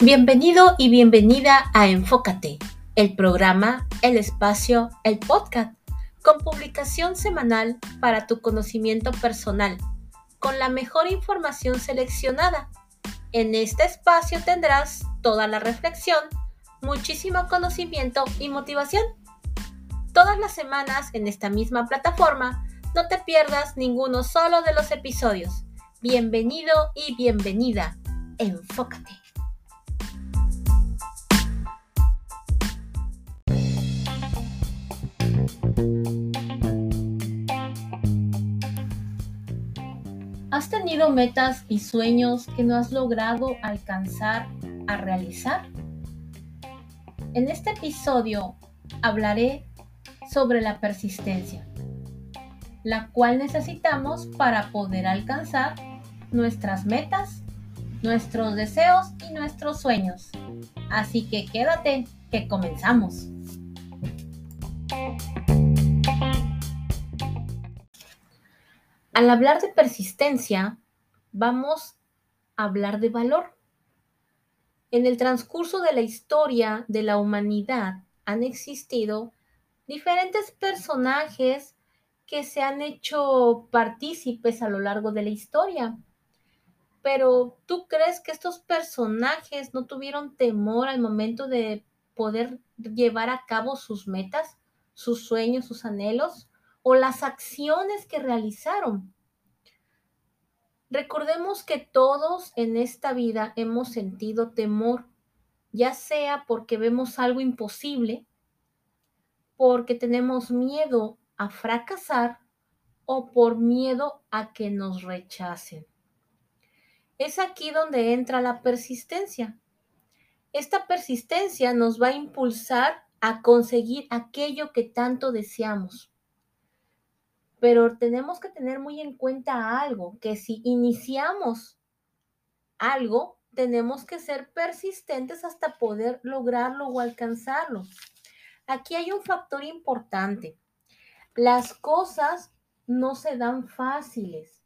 Bienvenido y bienvenida a Enfócate, el programa, el espacio, el podcast, con publicación semanal para tu conocimiento personal, con la mejor información seleccionada. En este espacio tendrás toda la reflexión, muchísimo conocimiento y motivación. Todas las semanas en esta misma plataforma, no te pierdas ninguno solo de los episodios. Bienvenido y bienvenida. Enfócate. ¿Has tenido metas y sueños que no has logrado alcanzar a realizar? En este episodio hablaré sobre la persistencia, la cual necesitamos para poder alcanzar nuestras metas, nuestros deseos y nuestros sueños. Así que quédate, que comenzamos. Al hablar de persistencia, vamos a hablar de valor. En el transcurso de la historia de la humanidad han existido diferentes personajes que se han hecho partícipes a lo largo de la historia. Pero ¿tú crees que estos personajes no tuvieron temor al momento de poder llevar a cabo sus metas, sus sueños, sus anhelos? O las acciones que realizaron. Recordemos que todos en esta vida hemos sentido temor, ya sea porque vemos algo imposible, porque tenemos miedo a fracasar o por miedo a que nos rechacen. Es aquí donde entra la persistencia. Esta persistencia nos va a impulsar a conseguir aquello que tanto deseamos. Pero tenemos que tener muy en cuenta algo, que si iniciamos algo, tenemos que ser persistentes hasta poder lograrlo o alcanzarlo. Aquí hay un factor importante. Las cosas no se dan fáciles,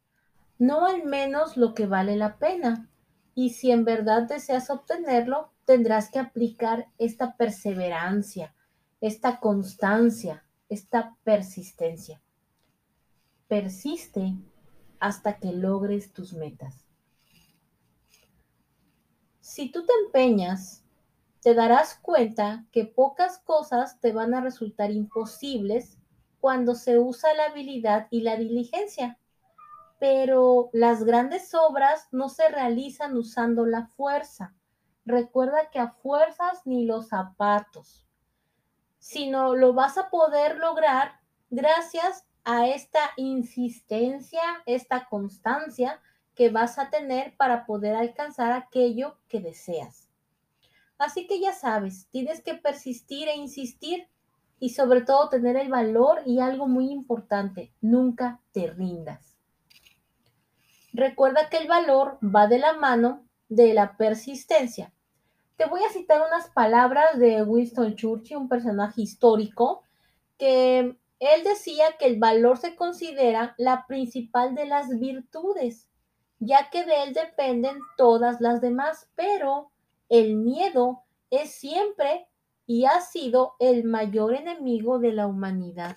no al menos lo que vale la pena. Y si en verdad deseas obtenerlo, tendrás que aplicar esta perseverancia, esta constancia, esta persistencia persiste hasta que logres tus metas. Si tú te empeñas, te darás cuenta que pocas cosas te van a resultar imposibles cuando se usa la habilidad y la diligencia. Pero las grandes obras no se realizan usando la fuerza. Recuerda que a fuerzas ni los zapatos, sino lo vas a poder lograr gracias a esta insistencia, esta constancia que vas a tener para poder alcanzar aquello que deseas. Así que ya sabes, tienes que persistir e insistir y sobre todo tener el valor y algo muy importante, nunca te rindas. Recuerda que el valor va de la mano de la persistencia. Te voy a citar unas palabras de Winston Churchill, un personaje histórico que él decía que el valor se considera la principal de las virtudes, ya que de él dependen todas las demás, pero el miedo es siempre y ha sido el mayor enemigo de la humanidad.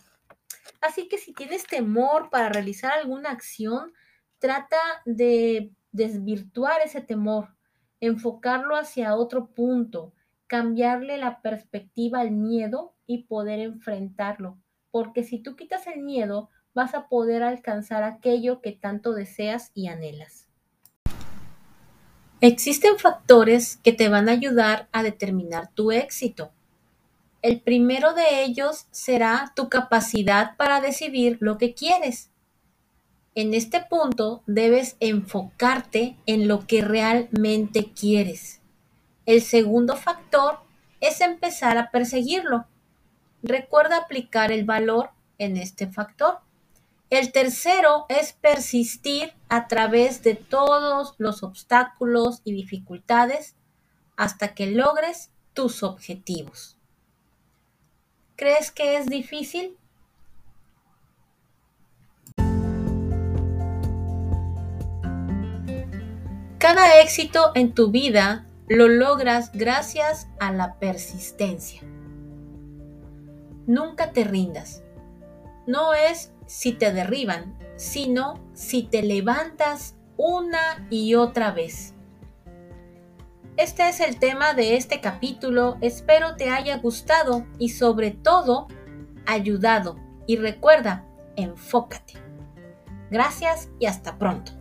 Así que si tienes temor para realizar alguna acción, trata de desvirtuar ese temor, enfocarlo hacia otro punto, cambiarle la perspectiva al miedo y poder enfrentarlo porque si tú quitas el miedo, vas a poder alcanzar aquello que tanto deseas y anhelas. Existen factores que te van a ayudar a determinar tu éxito. El primero de ellos será tu capacidad para decidir lo que quieres. En este punto debes enfocarte en lo que realmente quieres. El segundo factor es empezar a perseguirlo. Recuerda aplicar el valor en este factor. El tercero es persistir a través de todos los obstáculos y dificultades hasta que logres tus objetivos. ¿Crees que es difícil? Cada éxito en tu vida lo logras gracias a la persistencia. Nunca te rindas. No es si te derriban, sino si te levantas una y otra vez. Este es el tema de este capítulo. Espero te haya gustado y sobre todo ayudado. Y recuerda, enfócate. Gracias y hasta pronto.